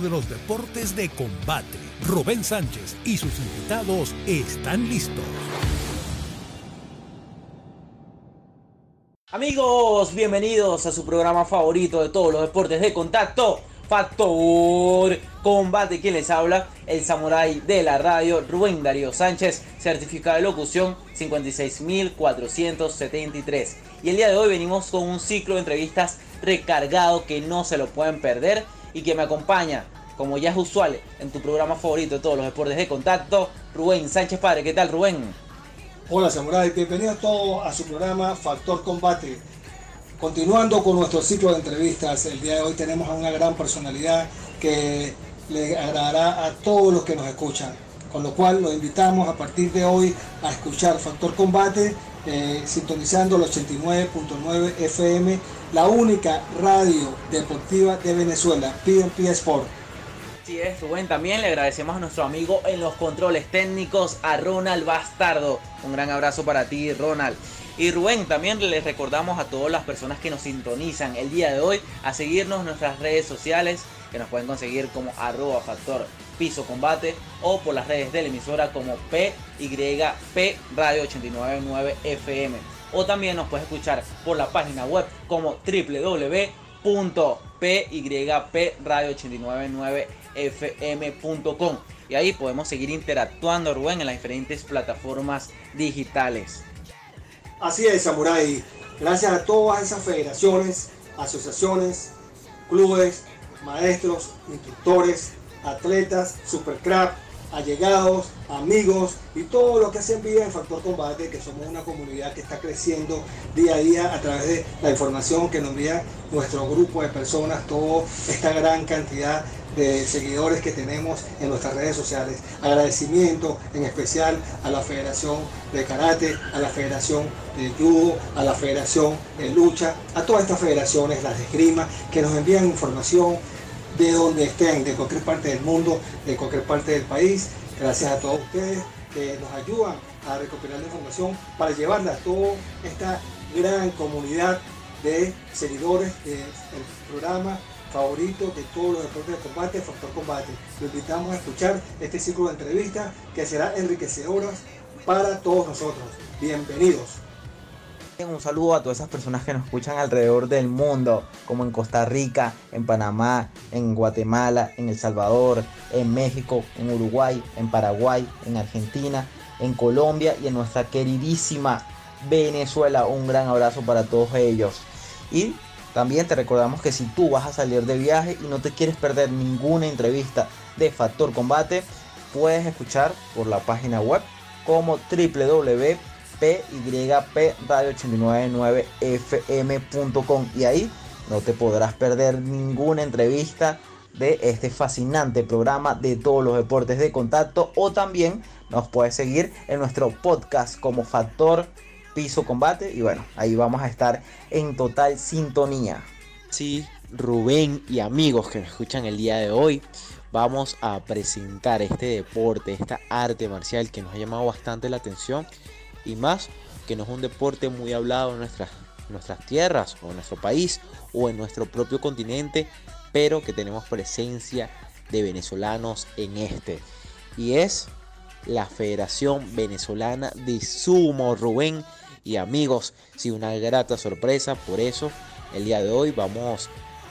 de los deportes de combate. Rubén Sánchez y sus invitados están listos. Amigos, bienvenidos a su programa favorito de todos los deportes de contacto, Factor Combate. Quien les habla, el samurái de la radio, Rubén Darío Sánchez, certificado de locución 56473. Y el día de hoy venimos con un ciclo de entrevistas recargado que no se lo pueden perder y que me acompaña, como ya es usual en tu programa favorito de todos los deportes de contacto, Rubén Sánchez Padre. ¿Qué tal, Rubén? Hola, Samurai. Bienvenidos todos a su programa Factor Combate. Continuando con nuestro ciclo de entrevistas, el día de hoy tenemos a una gran personalidad que le agradará a todos los que nos escuchan. Con lo cual los invitamos a partir de hoy a escuchar Factor Combate, eh, sintonizando el 89.9 FM, la única radio deportiva de Venezuela, PNP Sport. Así es, Rubén. También le agradecemos a nuestro amigo en los controles técnicos, a Ronald Bastardo. Un gran abrazo para ti, Ronald. Y Rubén, también les recordamos a todas las personas que nos sintonizan el día de hoy a seguirnos en nuestras redes sociales, que nos pueden conseguir como arroba factor piso combate o por las redes de la emisora como PYP Radio 899 FM. O también nos puedes escuchar por la página web como www.pygradio899fm.com. Y ahí podemos seguir interactuando, Rubén, en las diferentes plataformas digitales. Así es, Samurai. Gracias a todas esas federaciones, asociaciones, clubes, maestros, instructores, atletas, supercrap, allegados, amigos y todo lo que hacen vida en Factor Combate, que somos una comunidad que está creciendo día a día a través de la información que nos envía nuestro grupo de personas, toda esta gran cantidad de seguidores que tenemos en nuestras redes sociales. Agradecimiento en especial a la Federación de Karate, a la Federación de Judo, a la Federación de Lucha, a todas estas federaciones, las de esgrima, que nos envían información de donde estén, de cualquier parte del mundo, de cualquier parte del país. Gracias a todos ustedes que nos ayudan a recopilar la información para llevarla a toda esta gran comunidad de seguidores del programa favorito de todos los deportes de combate, Factor Combate. Lo invitamos a escuchar este ciclo de entrevistas que será enriquecedoras para todos nosotros. Bienvenidos. Un saludo a todas esas personas que nos escuchan alrededor del mundo, como en Costa Rica, en Panamá, en Guatemala, en El Salvador, en México, en Uruguay, en Paraguay, en Argentina, en Colombia y en nuestra queridísima Venezuela. Un gran abrazo para todos ellos. Y también te recordamos que si tú vas a salir de viaje y no te quieres perder ninguna entrevista de Factor Combate, puedes escuchar por la página web como www pypradio899fm.com y ahí no te podrás perder ninguna entrevista de este fascinante programa de todos los deportes de contacto. O también nos puedes seguir en nuestro podcast como Factor Piso Combate. Y bueno, ahí vamos a estar en total sintonía. Sí, Rubén y amigos que nos escuchan el día de hoy, vamos a presentar este deporte, esta arte marcial que nos ha llamado bastante la atención y más que no es un deporte muy hablado en nuestras, nuestras tierras o en nuestro país o en nuestro propio continente, pero que tenemos presencia de venezolanos en este. Y es la Federación Venezolana de Sumo, Rubén y amigos. Sí, una grata sorpresa, por eso el día de hoy vamos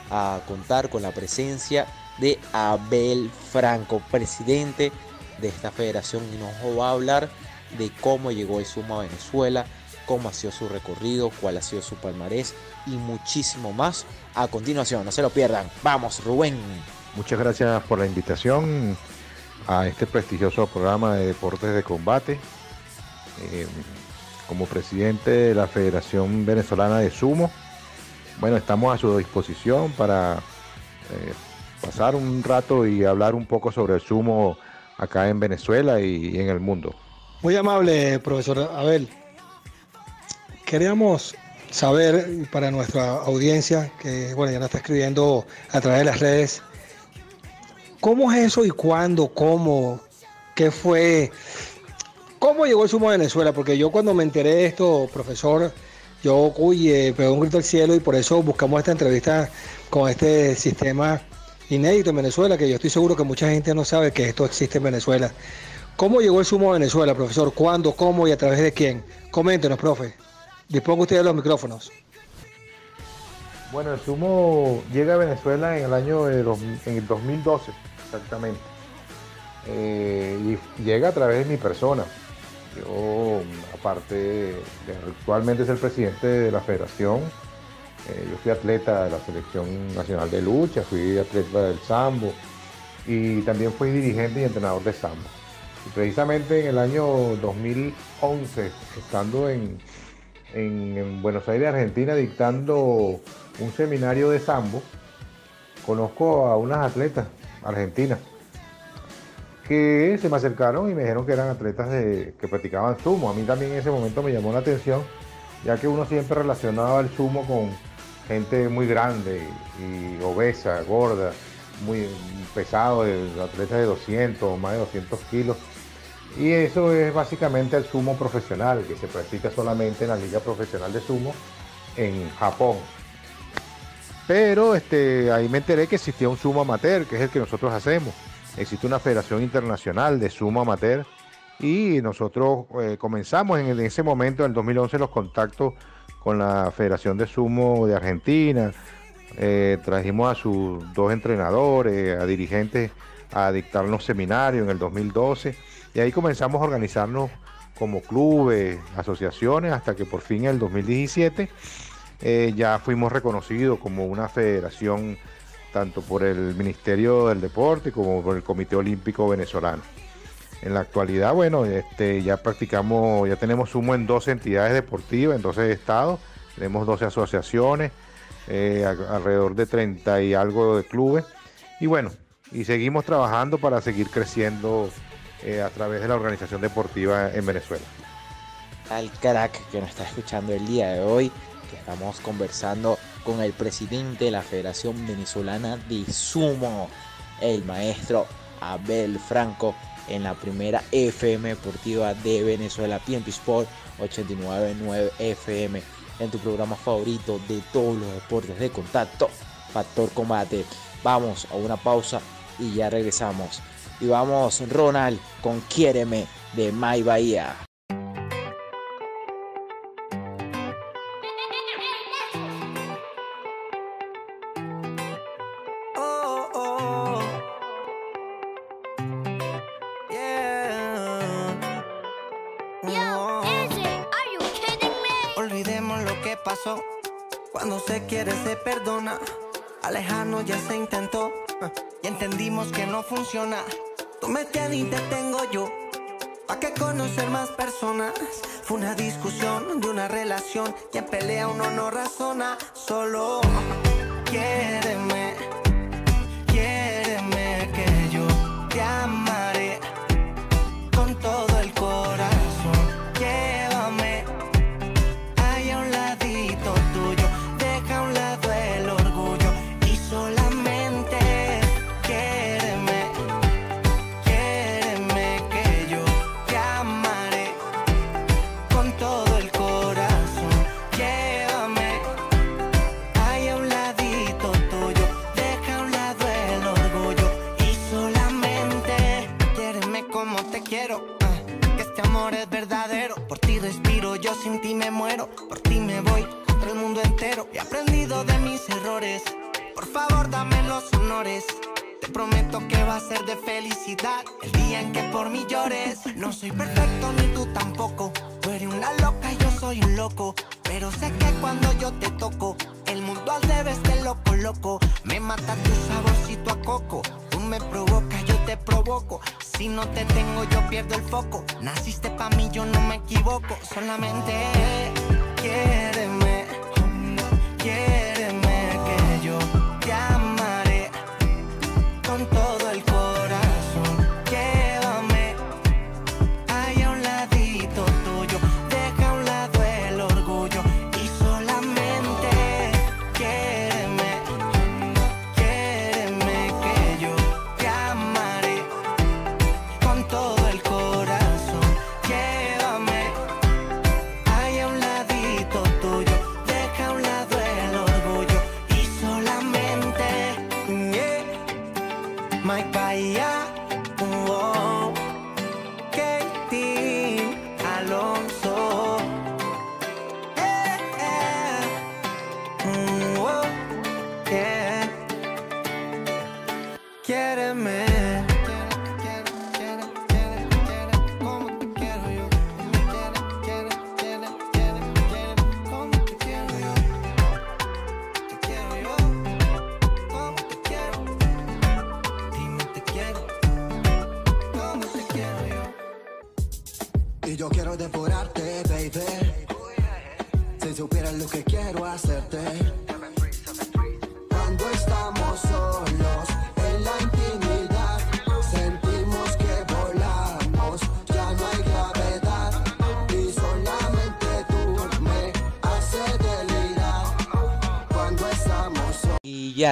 a contar con la presencia de Abel Franco, presidente de esta federación y nos va a hablar de cómo llegó el sumo a Venezuela, cómo ha sido su recorrido, cuál ha sido su palmarés y muchísimo más a continuación. No se lo pierdan. Vamos, Rubén. Muchas gracias por la invitación a este prestigioso programa de deportes de combate. Eh, como presidente de la Federación Venezolana de Sumo, bueno, estamos a su disposición para eh, pasar un rato y hablar un poco sobre el sumo acá en Venezuela y en el mundo. Muy amable, profesor Abel. Queríamos saber para nuestra audiencia, que bueno, ya nos está escribiendo a través de las redes, ¿cómo es eso y cuándo, cómo, qué fue, cómo llegó el sumo a Venezuela? Porque yo cuando me enteré de esto, profesor, yo uy, eh, pegó un grito al cielo y por eso buscamos esta entrevista con este sistema inédito en Venezuela, que yo estoy seguro que mucha gente no sabe que esto existe en Venezuela. ¿Cómo llegó el sumo a Venezuela, profesor? ¿Cuándo, cómo y a través de quién? Coméntenos, profe. Disponga usted de los micrófonos. Bueno, el sumo llega a Venezuela en el año de en el 2012, exactamente. Eh, y llega a través de mi persona. Yo, aparte de actualmente ser presidente de la federación, eh, yo fui atleta de la selección nacional de lucha, fui atleta del sambo y también fui dirigente y entrenador de sambo. Precisamente en el año 2011, estando en, en, Buenos Aires, Argentina, dictando un seminario de sambo, conozco a unas atletas argentinas que se me acercaron y me dijeron que eran atletas de, que practicaban sumo. A mí también en ese momento me llamó la atención, ya que uno siempre relacionaba el sumo con gente muy grande y obesa, gorda, muy pesado, atletas de 200 o más de 200 kilos. Y eso es básicamente el sumo profesional, que se practica solamente en la liga profesional de sumo en Japón. Pero este, ahí me enteré que existía un sumo amateur, que es el que nosotros hacemos. Existe una federación internacional de sumo amateur y nosotros eh, comenzamos en, ese momento, en el 2011, los contactos con la Federación de Sumo de Argentina. Eh, trajimos a sus dos entrenadores, a dirigentes a dictarnos seminarios en el 2012 y ahí comenzamos a organizarnos como clubes, asociaciones, hasta que por fin en el 2017 eh, ya fuimos reconocidos como una federación tanto por el Ministerio del Deporte como por el Comité Olímpico Venezolano. En la actualidad, bueno, este, ya practicamos, ya tenemos sumo en 12 entidades deportivas, en 12 estados, tenemos 12 asociaciones, eh, alrededor de 30 y algo de clubes. Y bueno, y seguimos trabajando para seguir creciendo eh, a través de la organización deportiva en Venezuela. Al crack que nos está escuchando el día de hoy, que estamos conversando con el presidente de la Federación Venezolana de Sumo, el maestro Abel Franco, en la primera FM deportiva de Venezuela, PMP Sport 899 FM, en tu programa favorito de todos los deportes de contacto, Factor Combate. Vamos a una pausa y ya regresamos. Y vamos, Ronald, con Quiéreme de My Bahía. Funciona. Tú me tienes y te tengo yo. ¿Pa' qué conocer más personas? Fue una discusión de una relación. Y en pelea uno no razona. Solo. Quiéreme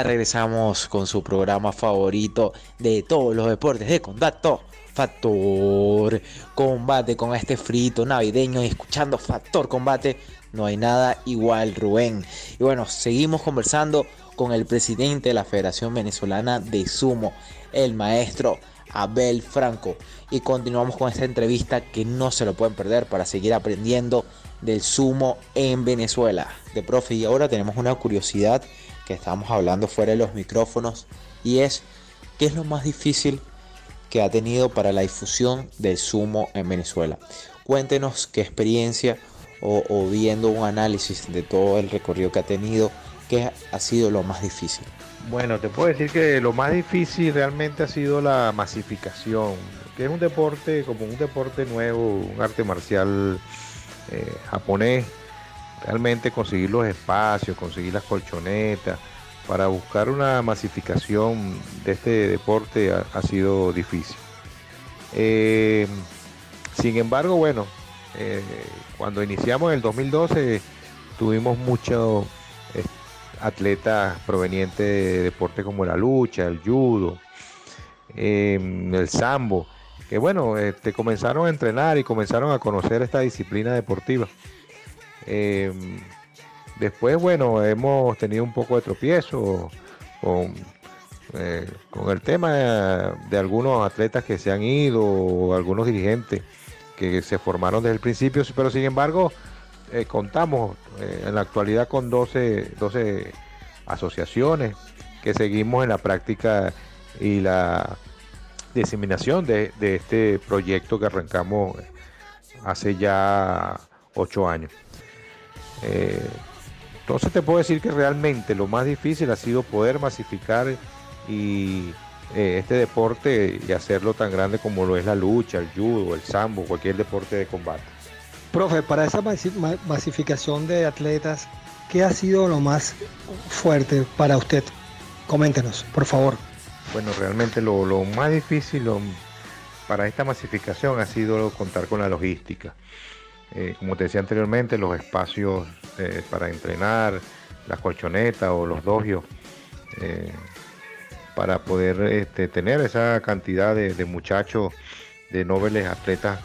regresamos con su programa favorito de todos los deportes de contacto. Factor Combate con este frito navideño y escuchando Factor Combate. No hay nada igual, Rubén. Y bueno, seguimos conversando con el presidente de la Federación Venezolana de Sumo, el maestro Abel Franco. Y continuamos con esta entrevista que no se lo pueden perder para seguir aprendiendo del sumo en Venezuela. De profe, y ahora tenemos una curiosidad que estábamos hablando fuera de los micrófonos y es qué es lo más difícil que ha tenido para la difusión del sumo en Venezuela. Cuéntenos qué experiencia o, viendo un análisis de todo el recorrido que ha tenido, qué ha sido lo más difícil. Bueno, te puedo decir que lo más difícil realmente ha sido la masificación, que es un deporte como un deporte nuevo, un arte marcial eh, japonés. Realmente conseguir los espacios, conseguir las colchonetas, para buscar una masificación de este deporte ha, sido difícil. Eh, sin embargo, bueno, eh, cuando iniciamos en el 2012 tuvimos muchos eh, atletas provenientes de deportes como la lucha, el judo, el sambo, que bueno, este, comenzaron a entrenar y comenzaron a conocer esta disciplina deportiva. Eh, después, bueno, hemos tenido un poco de tropiezo con, eh, con el tema de, algunos atletas que se han ido, o algunos dirigentes que se formaron desde el principio, pero sin embargo, eh, contamos eh, en la actualidad con 12, 12 asociaciones que seguimos en la práctica y la diseminación de este proyecto que arrancamos hace ya ocho años. Eh, entonces te puedo decir que realmente lo más difícil ha sido poder masificar y eh, este deporte y hacerlo tan grande como lo es la lucha, el judo, el sambo, cualquier deporte de combate. Profe, para esa masi- ma- masificación de atletas, ¿qué ha sido lo más fuerte para usted? Coméntenos, por favor. Bueno, realmente lo, lo más difícil lo- para esta masificación ha sido contar con la logística. Eh, como te decía anteriormente, los espacios eh, para entrenar, las colchonetas o los dojios, eh, para poder este, tener esa cantidad de, muchachos, de nobles atletas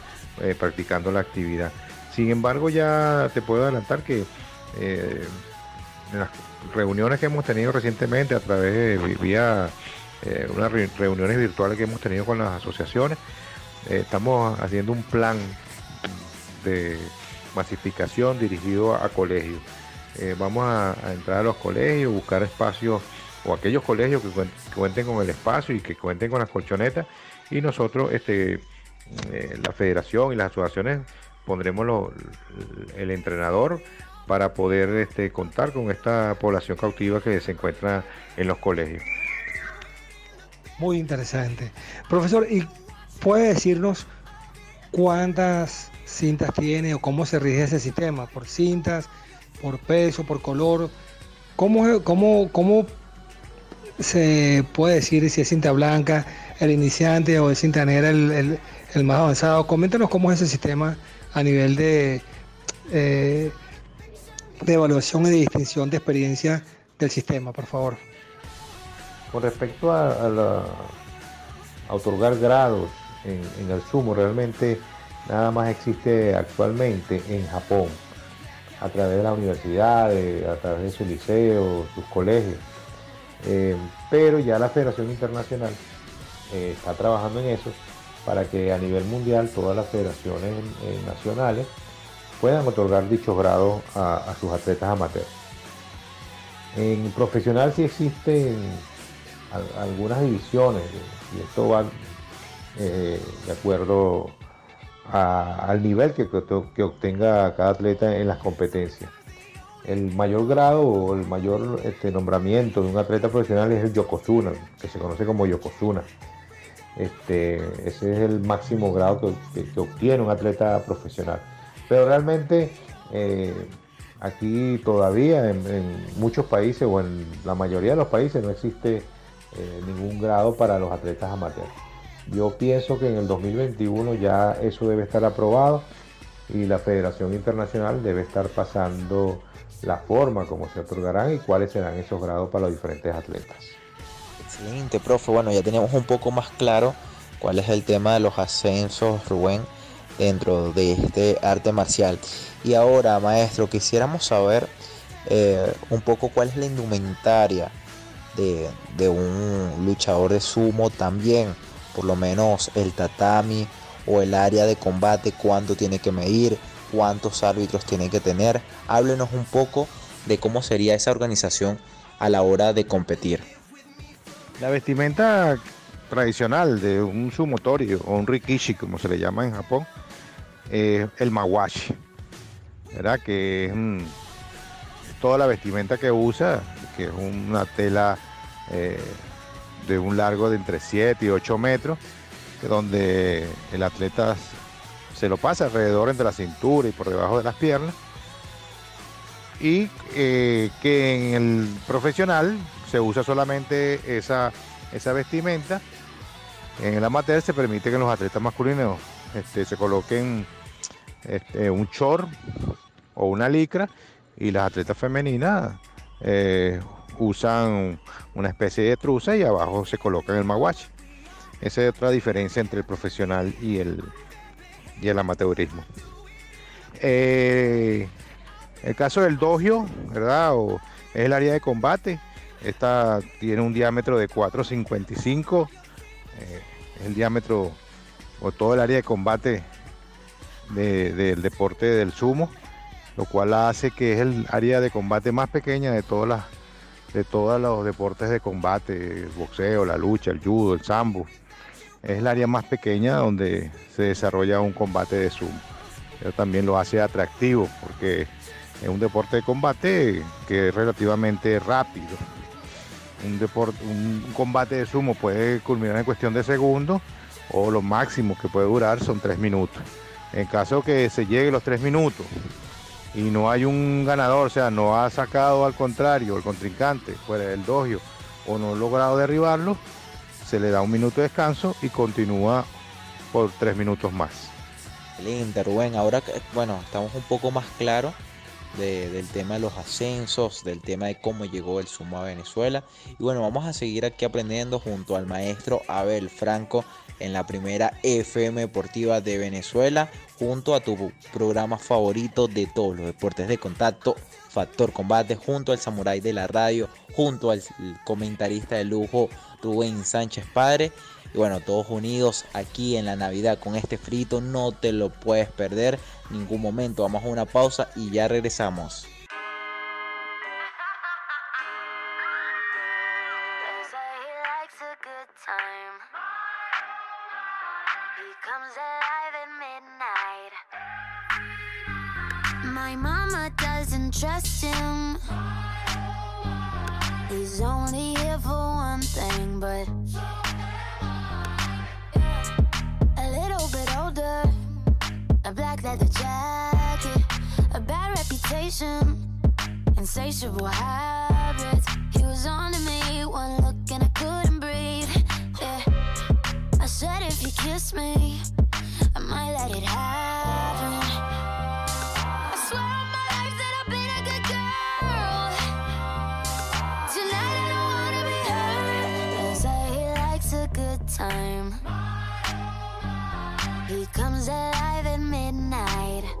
practicando la actividad. Sin embargo, ya te puedo adelantar que en las reuniones que hemos tenido recientemente a través de vía unas re- reuniones virtuales que hemos tenido con las asociaciones, estamos haciendo un plan de masificación dirigido a colegios. Eh, vamos a, entrar a los colegios, buscar espacios o aquellos colegios que cuenten con el espacio y que cuenten con las colchonetas y nosotros, este, eh, la federación y las asociaciones pondremos lo- el entrenador para poder este, contar con esta población cautiva que se encuentra en los colegios. Muy interesante. Profesor, ¿y puede decirnos cuántas cintas tiene o cómo se rige ese sistema? ¿Por cintas, por peso, por color? ¿Cómo, cómo, cómo se puede decir si es cinta blanca el iniciante o es cinta negra el, el- más avanzado? Coméntanos cómo es ese sistema a nivel de, eh, de evaluación y de distinción de experiencia del sistema, por favor. Con respecto a, a otorgar grados en el sumo, realmente nada más existe actualmente en Japón, a través de las universidades, a través de sus liceos, sus colegios. Eh, pero ya la Federación Internacional eh, está trabajando en eso para que a nivel mundial todas las federaciones eh, nacionales puedan otorgar dichos grados a, a sus atletas amateurs. En profesional sí existen al- algunas divisiones y esto va de acuerdo al nivel que, obtenga cada atleta en las competencias. El mayor grado o el mayor este, nombramiento de un atleta profesional es el Yokozuna, que se conoce como Yokozuna. Este, ese es el máximo grado que, obtiene un atleta profesional. Pero realmente eh, aquí todavía en, en muchos países o en la mayoría de los países no existe eh, ningún grado para los atletas amateurs. Yo pienso que en el 2021 ya eso debe estar aprobado y la Federación Internacional debe estar pasando la forma como se otorgarán y cuáles serán esos grados para los diferentes atletas. Excelente, profe. Bueno, ya tenemos un poco más claro cuál es el tema de los ascensos, Rubén, dentro de este arte marcial. Y ahora, maestro, quisiéramos saber eh, un poco cuál es la indumentaria de, de un luchador de sumo también, por lo menos el tatami o el área de combate, cuánto tiene que medir, cuántos árbitros tiene que tener. Háblenos un poco de cómo sería esa organización a la hora de competir. La vestimenta tradicional de un sumotori o un rikishi, como se le llama en Japón, es el mawashi, ¿verdad? Que es toda la vestimenta que usa, que es una tela eh, de un largo de entre 7 y 8 metros, donde el atleta se lo pasa alrededor entre la cintura y por debajo de las piernas, y eh, que en el profesional se usa solamente esa, esa vestimenta. En el amateur se permite que los atletas masculinos este, se coloquen este, un short o una licra y las atletas femeninas eh, usan una especie de truza y abajo se colocan el maguache. Esa es otra diferencia entre el profesional y el, y el amateurismo. Eh, el caso del dojo, ¿verdad? O es el área de combate. Esta tiene un diámetro de 4.55. eh, el diámetro o todo el área de combate de- del deporte del sumo, lo cual hace que es el área de combate más pequeña de todas las de todos los deportes de combate, el boxeo, la lucha, el judo, el sambo. Es el área más pequeña donde se desarrolla un combate de sumo. Pero también lo hace atractivo porque es un deporte de combate que es relativamente rápido. Un, deporte, un combate de sumo puede culminar en cuestión de segundos o lo máximo que puede durar son tres minutos. En caso que se llegue los tres minutos y no hay un ganador, o sea, no ha sacado al contrario el contrincante fuera del dojo o no ha logrado derribarlo, se le da un minuto de descanso y continúa por tres minutos más. Excelente, Rubén. Ahora, bueno, estamos un poco más claros de- del tema de los ascensos, del tema de cómo llegó el sumo a Venezuela. Y bueno, vamos a seguir aquí aprendiendo junto al maestro Abel Franco en la primera FM Deportiva de Venezuela, junto a tu programa favorito de todos los deportes de contacto, Factor Combate, junto al Samurai de la Radio, junto al comentarista de lujo Rubén Sánchez Padre. Y bueno, todos unidos aquí en la Navidad con este frito, no te lo puedes perder ningún momento. Vamos a una pausa y ya regresamos. Insatiable habits. He was on to me, one look and I couldn't breathe. Yeah. I said if you kiss me, I might let it happen. I swear on my life that I've been a good girl. Tonight I don't wanna be hurt. They say he likes a good time. He comes alive at midnight.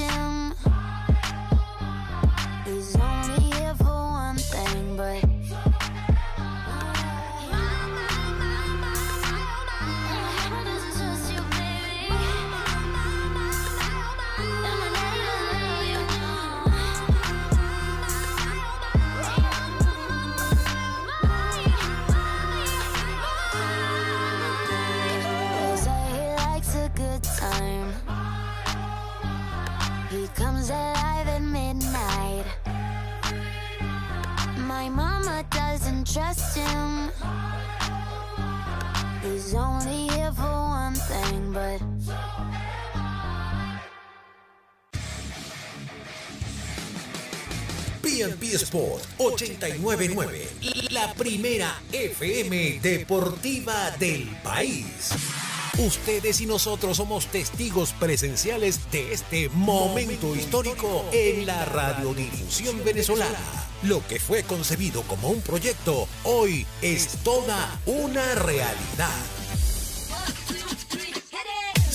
still Sport 899, la primera FM deportiva del país. Ustedes y nosotros somos testigos presenciales de este momento histórico en la radiodifusión venezolana. Lo que fue concebido como un proyecto, hoy es toda una realidad.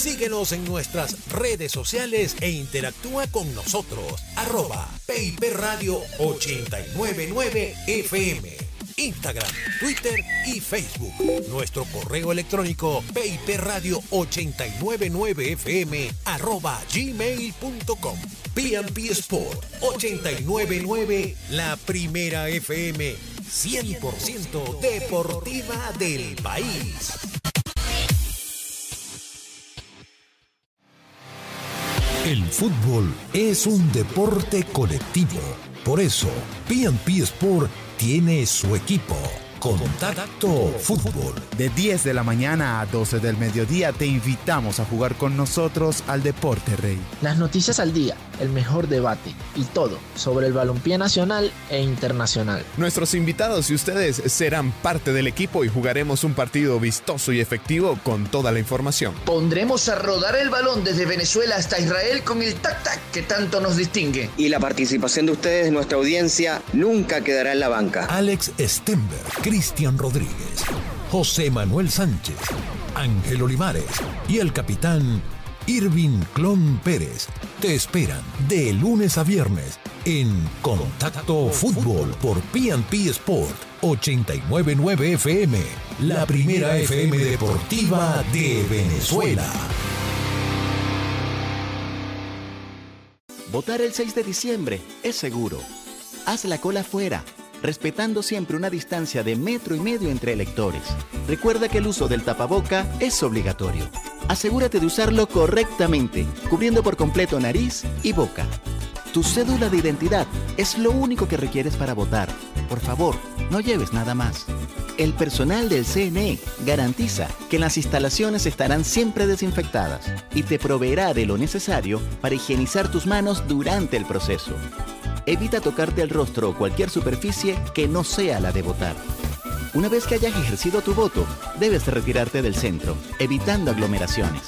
Síguenos en nuestras redes sociales e interactúa con nosotros. Arroba PIP Radio 899 FM. Instagram, Twitter y Facebook. Nuestro correo electrónico Radio 899 FM arroba gmail.com. PNP Sport 899, la primera FM 100% deportiva del país. El fútbol es un deporte colectivo. Por eso, PNP Sport tiene su equipo. Contacto Fútbol. De 10 de la mañana a 12 del mediodía te invitamos a jugar con nosotros al Deporte Rey. Las noticias al día, el mejor debate y todo sobre el balompié nacional e internacional. Nuestros invitados y ustedes serán parte del equipo y jugaremos un partido vistoso y efectivo con toda la información. Pondremos a rodar el balón desde Venezuela hasta Israel con el tac-tac que tanto nos distingue. Y la participación de ustedes, nuestra audiencia, nunca quedará en la banca. Alex Stenberg, Cristian Rodríguez, José Manuel Sánchez, Ángel Olivares y el capitán Irving Clon Pérez te esperan de lunes a viernes en Contacto Fútbol por PNP Sport 899 FM, la primera FM deportiva de Venezuela. Votar el 6 de diciembre es seguro. Haz la cola fuera, respetando siempre una distancia de metro y medio entre electores. Recuerda que el uso del tapaboca es obligatorio. Asegúrate de usarlo correctamente, cubriendo por completo nariz y boca. Tu cédula de identidad es lo único que requieres para votar. Por favor, no lleves nada más. El personal del CNE garantiza que las instalaciones estarán siempre desinfectadas y te proveerá de lo necesario para higienizar tus manos durante el proceso. Evita tocarte el rostro o cualquier superficie que no sea la de votar. Una vez que hayas ejercido tu voto, debes retirarte del centro, evitando aglomeraciones.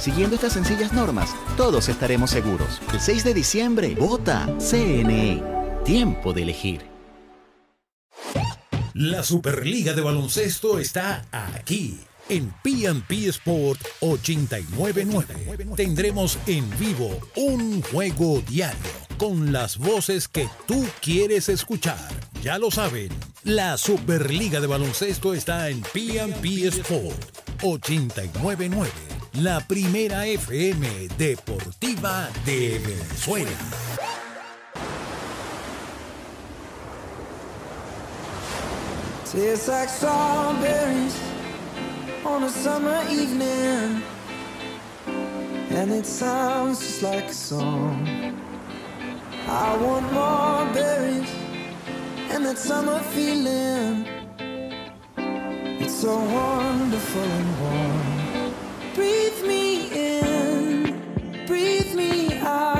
Siguiendo estas sencillas normas, todos estaremos seguros. El 6 de diciembre, vota CNE. Tiempo de elegir. La Superliga de Baloncesto está aquí. En PNP Sport 899 tendremos en vivo un juego diario con las voces que tú quieres escuchar. Ya lo saben, la Superliga de Baloncesto está en PNP Sport 899, la primera FM deportiva de Venezuela. Tastes like strawberries on a summer evening. and it sounds just like a song. I want more berries and that summer feeling. It's so wonderful and warm. Breathe me in, breathe me out.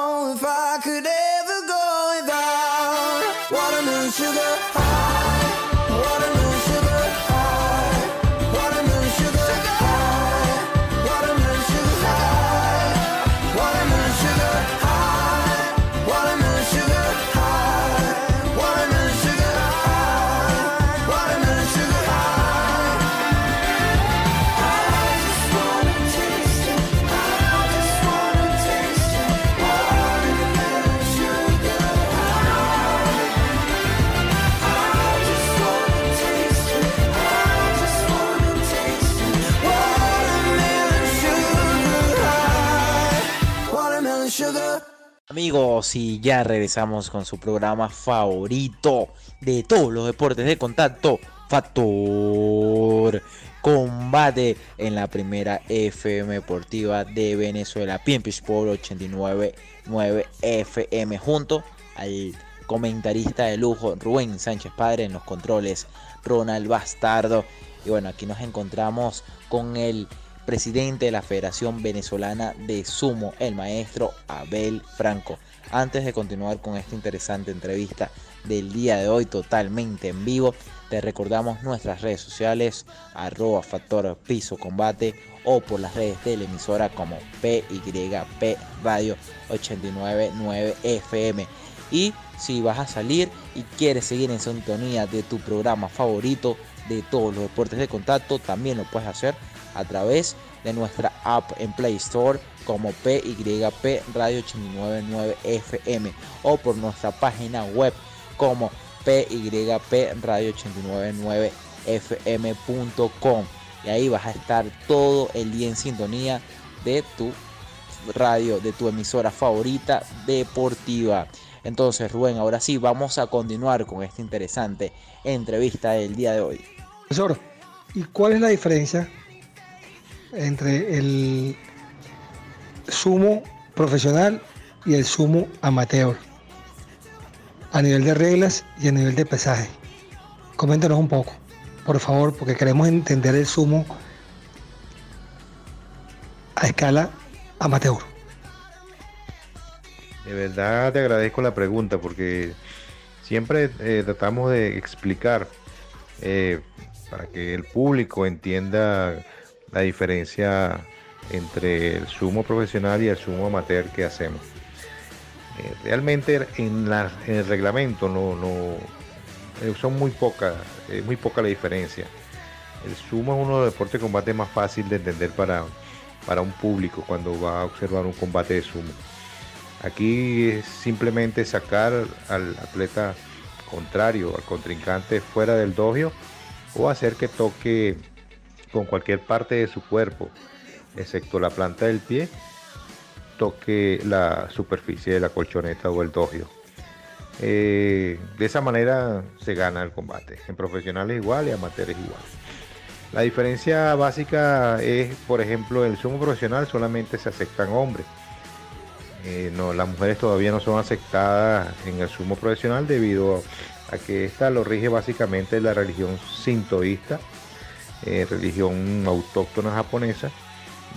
Y ya regresamos con su programa favorito de todos los deportes de contacto, Factor Combate en la primera FM Deportiva de Venezuela, PMP Sport 899 FM, junto al comentarista de lujo Rubén Sánchez Padre en los controles, Ronald Bastardo. Y bueno, aquí nos encontramos con el presidente de la Federación Venezolana de Sumo, el maestro Abel Franco. Antes de continuar con esta interesante entrevista del día de hoy totalmente en vivo, te recordamos nuestras redes sociales, arroba factor piso combate o por las redes de la emisora como PYP Radio 899 FM. Y si vas a salir y quieres seguir en sintonía de tu programa favorito de todos los deportes de contacto, también lo puedes hacer a través de nuestra app en Play Store como PYP Radio 899 FM o por nuestra página web como PYP Radio 899 FM.com y ahí vas a estar todo el día en sintonía de tu radio, de tu emisora favorita deportiva. Entonces, Rubén, ahora sí, vamos a continuar con esta interesante entrevista del día de hoy. Profesor, ¿y cuál es la diferencia entre el sumo profesional y el sumo amateur? A nivel de reglas y a nivel de pesaje. Coméntanos un poco, por favor, porque queremos entender el sumo a escala amateur. De verdad te agradezco la pregunta porque siempre eh, tratamos de explicar eh, para que el público entienda la diferencia entre el sumo profesional y el sumo amateur que hacemos. Eh, realmente en, el reglamento no, eh, son muy poca, eh, muy poca la diferencia. El sumo es uno de los deportes de combate más fácil de entender para, para un público cuando va a observar un combate de sumo. Aquí es simplemente sacar al atleta contrario, al contrincante fuera del dojo o hacer que toque con cualquier parte de su cuerpo, excepto la planta del pie, toque la superficie de la colchoneta o el dojo. Eh, de esa manera se gana el combate. En profesionales igual y amateurs igual. La diferencia básica es, por ejemplo, en el sumo profesional solamente se aceptan hombres. Eh, no, las mujeres todavía no son aceptadas en el sumo profesional debido a que esta lo rige básicamente la religión sintoísta, eh, religión autóctona japonesa.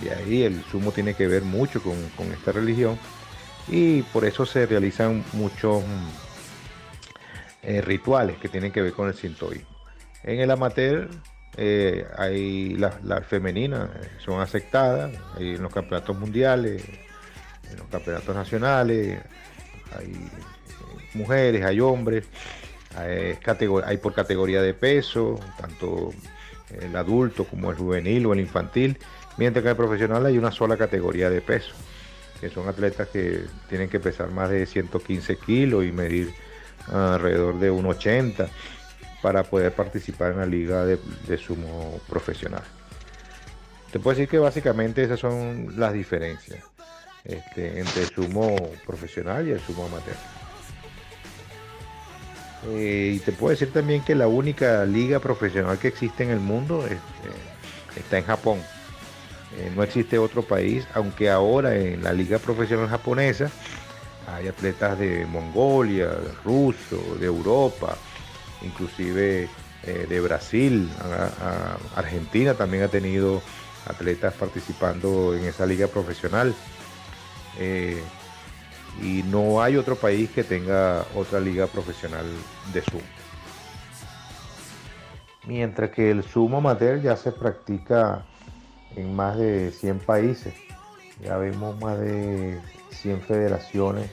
De ahí el sumo tiene que ver mucho con, esta religión y por eso se realizan muchos mm, eh, rituales que tienen que ver con el sintoísmo. En el amateur eh, hay las la femeninas, son aceptadas hay en los campeonatos mundiales, en los campeonatos nacionales, hay mujeres, hay hombres, hay por categoría de peso, tanto el adulto como el juvenil o el infantil, mientras que en el profesional hay una sola categoría de peso, que son atletas que tienen que pesar más de 115 kilos y medir alrededor de 1,80 para poder participar en la liga de, sumo profesional. Te puedo decir que básicamente esas son las diferencias este, entre el sumo profesional y el sumo amateur. Eh, y te puedo decir también que la única liga profesional que existe en el mundo eh, está en Japón. Eh, no existe otro país, aunque ahora en la liga profesional japonesa hay atletas de Mongolia, de ruso, de Europa, inclusive de Brasil, Argentina también ha tenido atletas participando en esa liga profesional. Y no hay otro país que tenga otra liga profesional de sumo. Mientras que el sumo amateur ya se practica en más de 100 países. Ya vemos más de 100 federaciones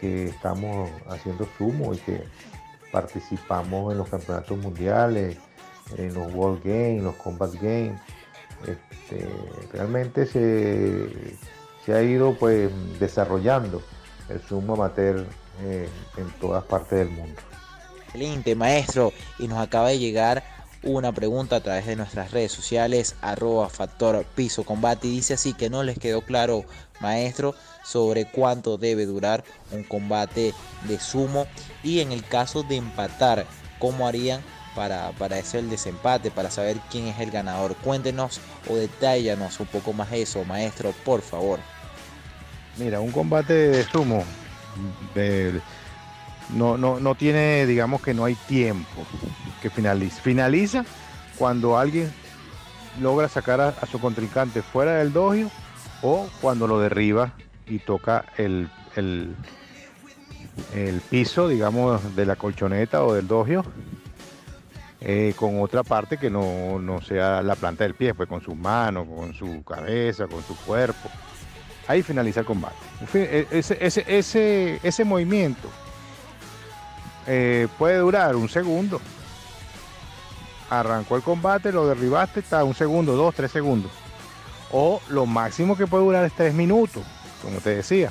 que estamos haciendo sumo y que participamos en los campeonatos mundiales, en los World Games, los Combat Games. Este, realmente se, se ha ido pues desarrollando el sumo amateur eh, en todas partes del mundo. Excelente, maestro. Y nos acaba de llegar una pregunta a través de nuestras redes sociales, arroba factor piso combate. Dice así que no les quedó claro, maestro, sobre cuánto debe durar un combate de sumo. Y en el caso de empatar, ¿cómo harían para, para hacer el desempate, para saber quién es el ganador? Cuéntenos o detállanos un poco más eso, maestro, por favor. Mira, un combate de sumo no, no, no tiene, digamos que no hay tiempo que finalice. Finaliza cuando alguien logra sacar a, a su contrincante fuera del dojo o cuando lo derriba y toca el, el, el piso, digamos, de la colchoneta o del dojo. eh, con otra parte que no, no sea la planta del pie, pues con sus manos, con su cabeza, con su cuerpo ahí finaliza el combate. E- ese movimiento eh, puede durar un segundo. Arrancó el combate, lo derribaste, está un segundo, dos, tres segundos. O lo máximo que puede durar es tres minutos, como te decía.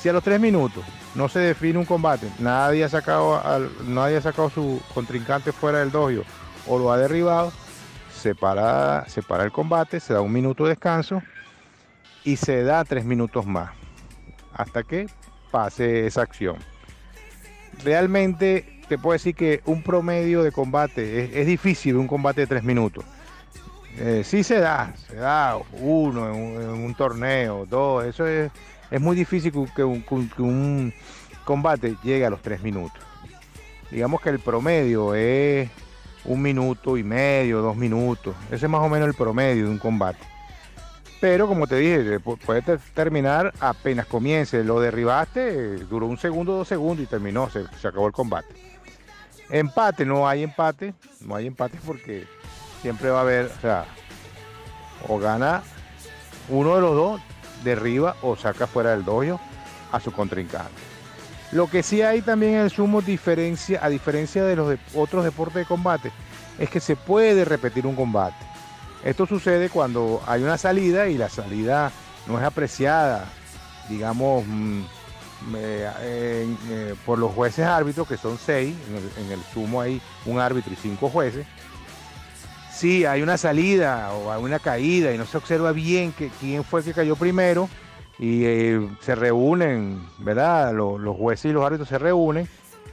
Si a los tres minutos no se define un combate, nadie ha sacado, al, nadie ha sacado su contrincante fuera del dojo o lo ha derribado, se para, se para el combate, se da un minuto de descanso y se da tres minutos más hasta que pase esa acción. Realmente te puedo decir que un promedio de combate es, difícil un combate de tres minutos. Eh, sí se da, se da uno en un, torneo, dos, eso es, muy difícil un, que un combate llegue a los tres minutos. Digamos que el promedio es un minuto y medio, dos minutos. Ese es más o menos el promedio de un combate. Pero como te dije, pu- puede ter- terminar apenas comience. Lo derribaste, eh, duró un segundo, dos segundos y terminó, se, acabó el combate. Empate, no hay empate, no hay empate porque siempre va a haber, o sea, o gana uno de los dos, derriba o saca fuera del dojo a su contrincante. Lo que sí hay también en el sumo diferencia, a diferencia de los otros deportes de combate, es que se puede repetir un combate. Esto sucede cuando hay una salida y la salida no es apreciada, digamos, mm, eh, por los jueces árbitros, que son seis, en el, el sumo hay un árbitro y cinco jueces. Si hay una salida o hay una caída y no se observa bien que, quién fue que cayó primero, y eh, se reúnen, ¿verdad? Lo- Los, jueces y los árbitros se reúnen,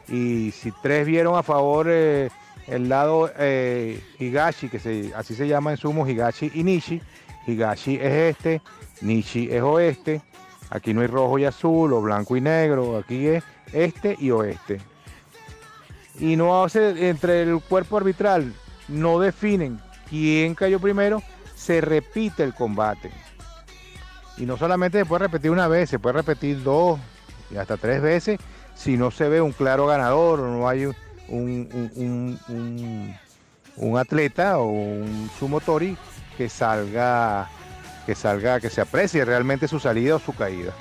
y si tres vieron a favor eh, el lado eh, Higashi, que se- así se llama en sumo Higashi y Nishi, Higashi es este, Nishi es oeste, aquí no hay rojo y azul o blanco y negro, aquí es este y oeste. Y no hace, entre el cuerpo arbitral no definen quién cayó primero, se repite el combate. Y no solamente se puede repetir una vez, se puede repetir dos y hasta tres veces si no se ve un claro ganador o no hay un, un- un- un- atleta o un sumotori que salga, que salga, que se aprecie realmente su salida o su caída.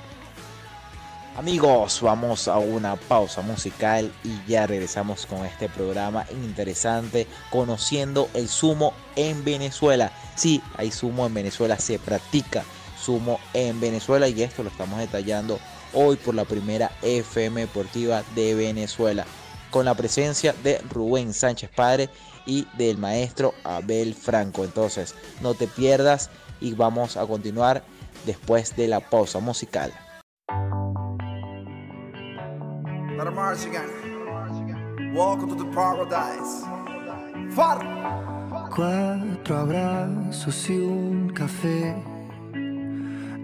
Amigos, vamos a una pausa musical y ya regresamos con este programa interesante conociendo el sumo en Venezuela. Sí, hay sumo en Venezuela, se practica sumo en Venezuela y esto lo estamos detallando hoy por la primera FM Deportiva de Venezuela con la presencia de Rubén Sánchez Padre y del maestro Abel Franco. Entonces, no te pierdas y vamos a continuar después de la pausa musical. Let march again. Welcome to the paradise. Far. Cuatro abrazos y un café.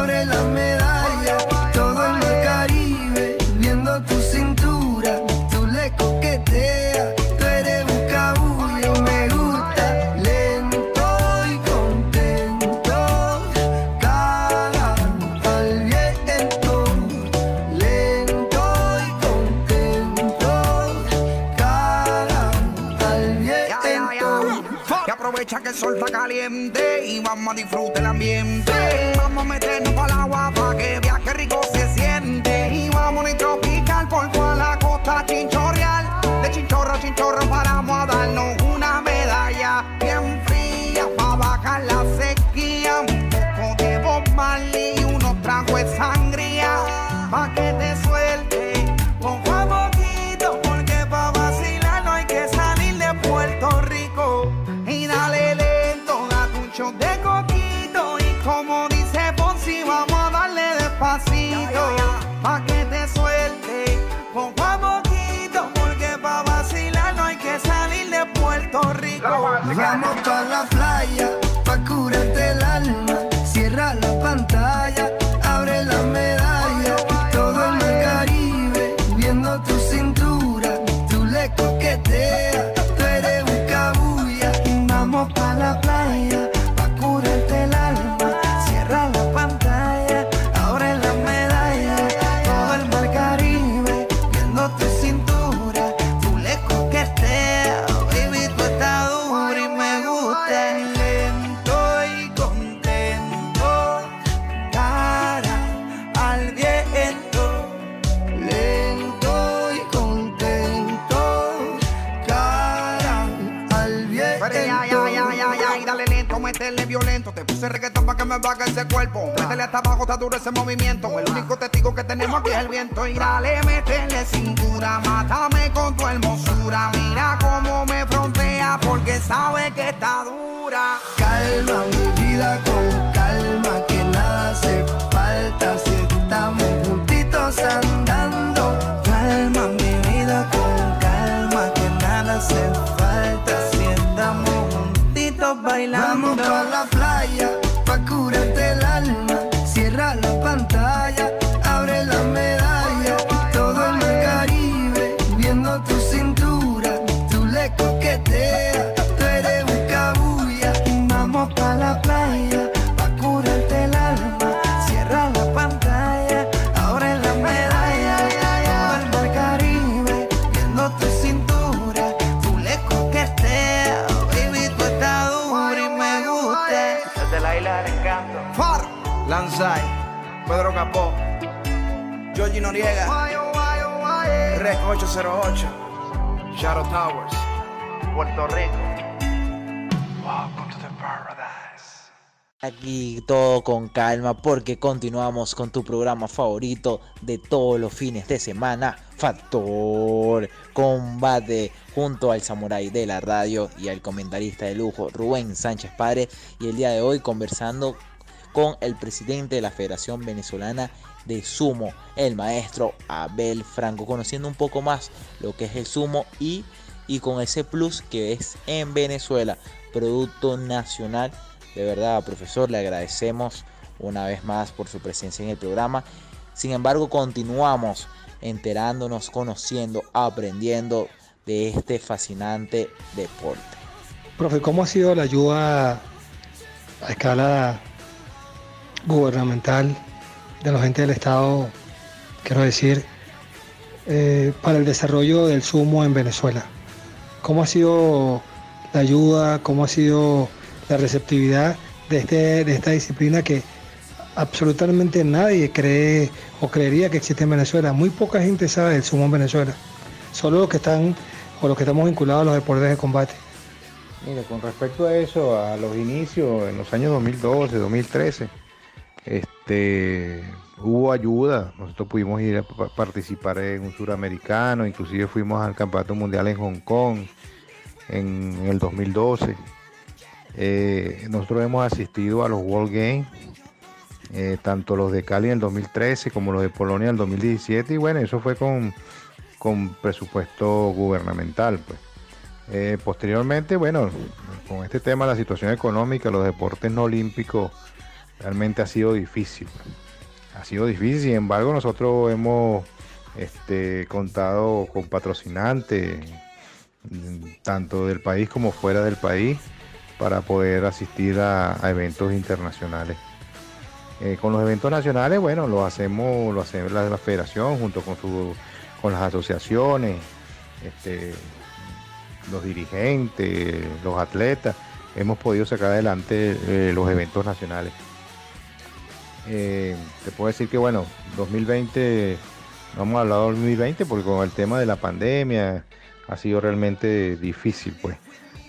abre la medalla. Que el sol está caliente y vamos a disfrutar el ambiente. Vamos a meternos el agua para que viaje rico se siente. Violento. Te puse reggaetón para que me baje ese cuerpo. Métele hasta abajo, está duro ese movimiento. El único testigo que tenemos aquí es el viento. Y dale, métele cintura, mátame con tu hermosura. Mira cómo me frontea porque sabe que está dura. 808, Shadow Towers, Puerto Rico. Welcome to the paradise. Aquí todo con calma porque continuamos con tu programa favorito de todos los fines de semana, Factor Combate, junto al samurái de la radio y al comentarista de lujo Rubén Sánchez Padre. Y el día de hoy conversando con el presidente de la Federación Venezolana de Sumo, el maestro Abel Franco, conociendo un poco más lo que es el sumo y, y con ese plus que es en Venezuela, producto nacional de verdad, profesor, le agradecemos una vez más por su presencia en el programa. Sin embargo, continuamos enterándonos, conociendo, aprendiendo de este fascinante deporte. Profe, ¿cómo ha sido la ayuda a escala gubernamental de los entes del Estado, quiero decir, eh, para el desarrollo del sumo en Venezuela? ¿Cómo ha sido la ayuda? ¿Cómo ha sido la receptividad de, este, de esta disciplina que absolutamente nadie cree o creería que existe en Venezuela. Muy poca gente sabe del sumo en Venezuela. Solo los que están o los que estamos vinculados a los deportes de combate. Mira, con respecto a eso, a los inicios, en los años 2012, 2013, este, hubo ayuda. Nosotros pudimos ir a pa- participar en un suramericano, inclusive fuimos al Campeonato Mundial en Hong Kong en el 2012. Eh, nosotros hemos asistido a los World Games, eh, tanto los de Cali en el 2013 como los de Polonia en el 2017, y bueno, eso fue con, con presupuesto gubernamental. Pues. Eh, posteriormente, bueno, con este tema, la situación económica, los deportes no olímpicos, realmente ha sido difícil. Ha sido difícil, sin embargo, nosotros hemos este, contado con patrocinantes, mm, tanto del país como fuera del país, para poder asistir a, eventos internacionales. Eh, con los eventos nacionales, bueno, lo hacemos, lo hacemos la, la federación junto con, su, con las asociaciones, este, los dirigentes, los atletas, hemos podido sacar adelante eh, los eventos nacionales. Eh, te puedo decir que bueno, 2020, no hemos hablado del 2020 porque con el tema de la pandemia ha sido realmente difícil pues.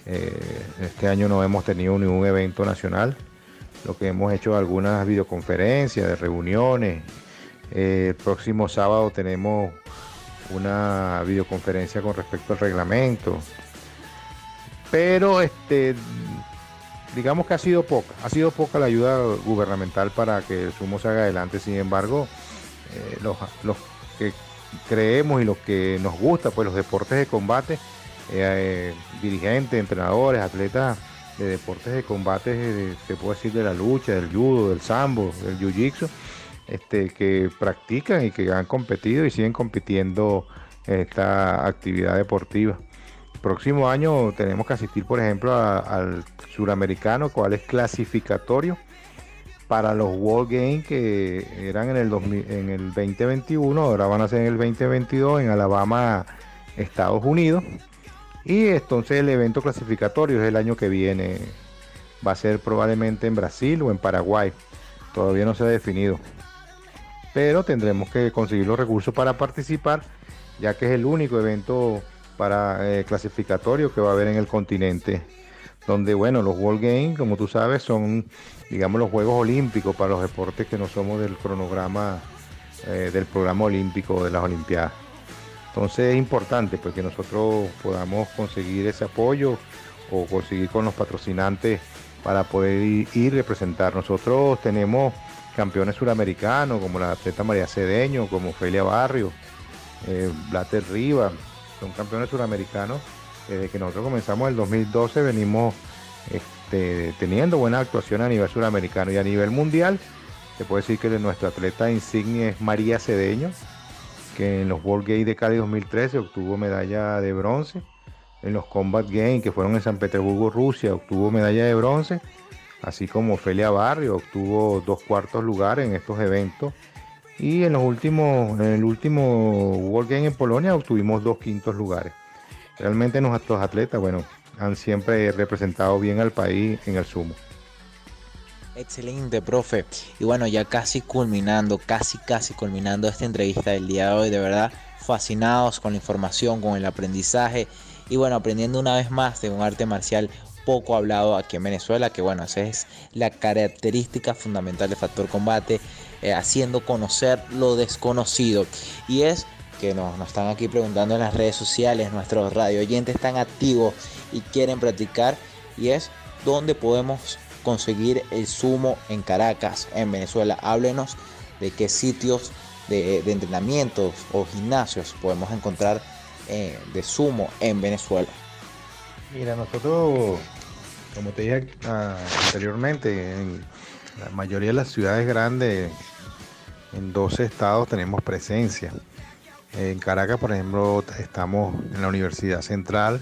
Eh, este año no hemos tenido ningún evento nacional. Lo que hemos hecho algunas videoconferencias, de reuniones. Eh, el próximo sábado tenemos una videoconferencia con respecto al reglamento. Pero este digamos que ha sido poca, ha sido poca la ayuda gubernamental para que el sumo se haga adelante. Sin embargo, eh, los, los que creemos y los que nos gusta, pues los deportes de combate, eh, dirigentes, entrenadores, atletas de deportes de combate, eh, se puede decir de la lucha, del judo, del sambo, del jiu-jitsu, este, que practican y que han competido y siguen compitiendo en esta actividad deportiva. Próximo año tenemos que asistir, por ejemplo, al suramericano, cual es clasificatorio para los World Games que eran en el, 2000 en el 2021, ahora van a ser en el 2022 en Alabama, Estados Unidos. Y entonces el evento clasificatorio es el año que viene. Va a ser probablemente en Brasil o en Paraguay. Todavía no se ha definido. Pero tendremos que conseguir los recursos para participar, ya que es el único evento para eh, clasificatorio que va a haber en el continente. Donde, bueno, los World Games, como tú sabes, son, digamos, los Juegos Olímpicos para los deportes que no somos del cronograma eh, del programa olímpico de las Olimpiadas. Entonces es importante pues, que nosotros podamos conseguir ese apoyo o conseguir con los patrocinantes para poder ir y representar. Nosotros tenemos campeones suramericanos como la atleta María Cedeño, como Ofelia Barrio, eh, Blatter Riva, son campeones suramericanos. Desde que nosotros comenzamos el 2012 venimos este, teniendo buena actuación a nivel suramericano y a nivel mundial. Se puede decir que de nuestra atleta insignia es María Cedeño, que en los World Games de Cali 2013 obtuvo medalla de bronce. En los Combat Games que fueron en San Petersburgo, Rusia, obtuvo medalla de bronce. Así como Ofelia Barrio obtuvo dos cuartos lugares en estos eventos. Y en los últimos, en el último World Game en Polonia obtuvimos dos quintos lugares. Realmente nuestros atletas, bueno, han siempre representado bien al país en el sumo. Excelente, profe. Y bueno, ya casi culminando, casi, casi culminando esta entrevista del día de hoy, de verdad, fascinados con la información, con el aprendizaje y bueno, aprendiendo una vez más de un arte marcial poco hablado aquí en Venezuela, que bueno, esa es la característica fundamental de Factor Combate, eh, haciendo conocer lo desconocido. Y es que nos, están aquí preguntando en las redes sociales, nuestros radio oyentes están activos y quieren practicar, y es dónde podemos conseguir el sumo en Caracas, en Venezuela. Háblenos de qué sitios de, de entrenamientos o gimnasios podemos encontrar eh, de sumo en Venezuela. Mira, nosotros, como te dije ah, anteriormente, en la mayoría de las ciudades grandes, en 12 estados tenemos presencia. En Caracas, por ejemplo, estamos en la Universidad Central,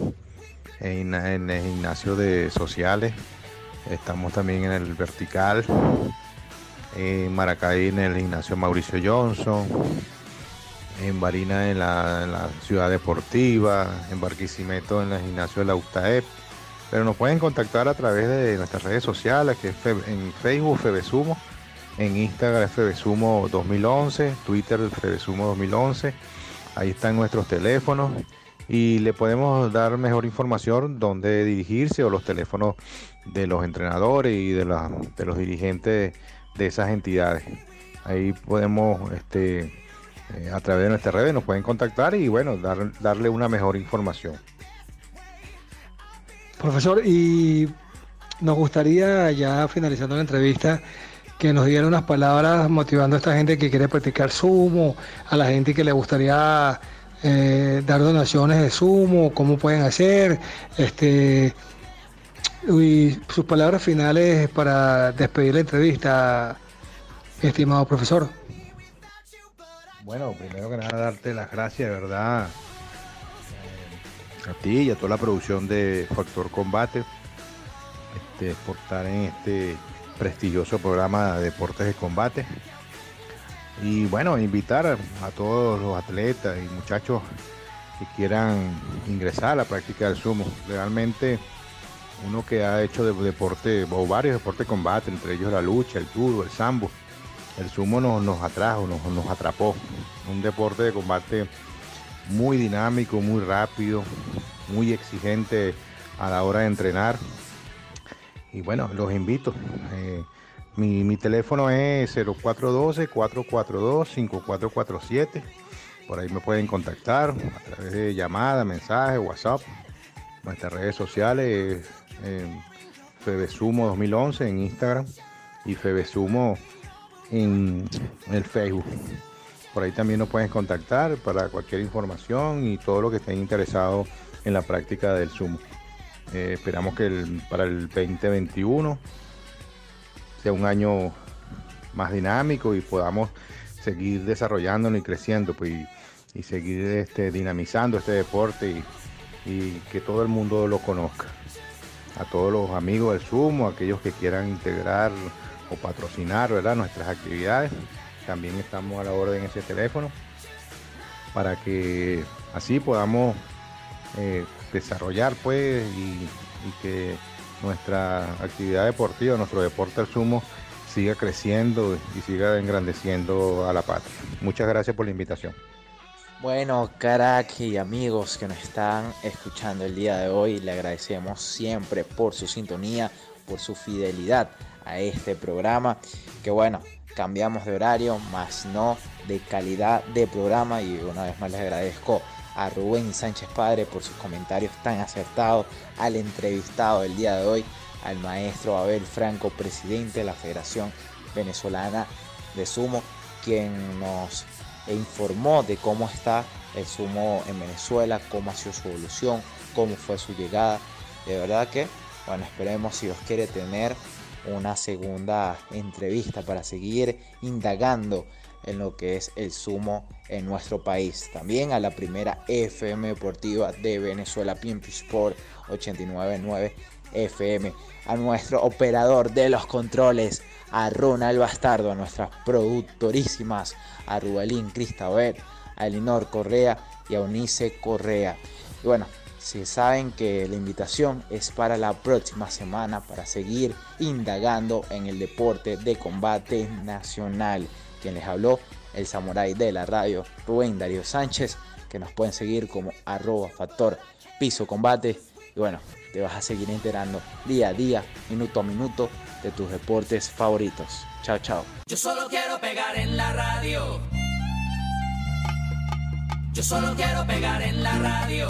en, el gimnasio de sociales, estamos también en el Vertical, en Maracay en el gimnasio Mauricio Johnson, en Barina en la, en la ciudad deportiva, en Barquisimeto en el gimnasio de la UCTAEP. Pero nos pueden contactar a través de nuestras redes sociales, que es en Facebook Febesumo, en Instagram Febesumo 2011, Twitter Febesumo 2011. Ahí están nuestros teléfonos y le podemos dar mejor información dónde dirigirse o los teléfonos de los entrenadores y de, la- de los dirigentes de esas entidades. Ahí podemos, este, eh, a través de nuestras redes, nos pueden contactar y bueno, dar- darle una mejor información. Profesor, y nos gustaría ya finalizando la entrevista que nos diera unas palabras motivando a esta gente que quiere practicar sumo, a la gente que le gustaría eh, dar donaciones de sumo, cómo pueden hacer, este y sus palabras finales para despedir la entrevista, estimado profesor. Bueno, primero que nada darte las gracias, de verdad, eh, a ti y a toda la producción de Factor Combate este, por estar en este prestigioso programa de deportes de combate. Y bueno, invitar a, todos los atletas y muchachos que quieran ingresar a la práctica del sumo. Realmente uno que ha hecho de- deporte o varios deportes de combate, entre ellos la lucha, el judo, el sambo, el sumo nos, nos atrajo, nos, nos atrapó. Un deporte de combate muy dinámico, muy rápido, muy exigente a la hora de entrenar. Y bueno, los invito. Eh, mi, mi teléfono es 0412-442-5447. Por ahí me pueden contactar a través de llamada, mensaje, WhatsApp. Nuestras redes sociales, eh, Febesumo 2011 en Instagram y Febesumo en el Facebook. Por ahí también nos pueden contactar para cualquier información y todo lo que estén interesados en la práctica del sumo. Eh, esperamos que para el 2021 sea un año más dinámico y podamos seguir desarrollándolo y creciendo pues, y, seguir este, dinamizando este deporte y, y que todo el mundo lo conozca. A todos los amigos del sumo, aquellos que quieran integrar o patrocinar ¿verdad? nuestras actividades, también estamos a la orden en ese teléfono para que así podamos eh, desarrollar pues y, que nuestra actividad deportiva, nuestro deporte al sumo siga creciendo y siga engrandeciendo a la patria. Muchas gracias por la invitación. Bueno, carac y amigos que nos están escuchando el día de hoy, le agradecemos siempre por su sintonía, por su fidelidad a este programa. Que bueno, cambiamos de horario, más no de calidad de programa. Y una vez más les agradezco a Rubén Sánchez Padre por sus comentarios tan acertados, al entrevistado del día de hoy, al maestro Abel Franco, presidente de la Federación Venezolana de Sumo, quien nos informó de cómo está el sumo en Venezuela, cómo ha sido su evolución, cómo fue su llegada. De verdad que, bueno, esperemos si Dios quiere tener una segunda entrevista para seguir indagando en lo que es el sumo en nuestro país. También a la primera FM Deportiva de Venezuela, PMP Sport 899 FM. A nuestro operador de los controles, a Ronald Bastardo, a nuestras productorísimas, a Rubelín Cristabel, a Elinor Correa y a Unice Correa. Y bueno, si saben que la invitación es para la próxima semana para seguir indagando en el deporte de combate nacional. Quien les habló, el samurái de la radio, Rubén Darío Sánchez, que nos pueden seguir como arroba factor piso combate. Y bueno, te vas a seguir enterando día a día, minuto a minuto, de tus deportes favoritos. Chao, chao. Yo solo quiero pegar en la radio. Yo solo quiero pegar en la radio.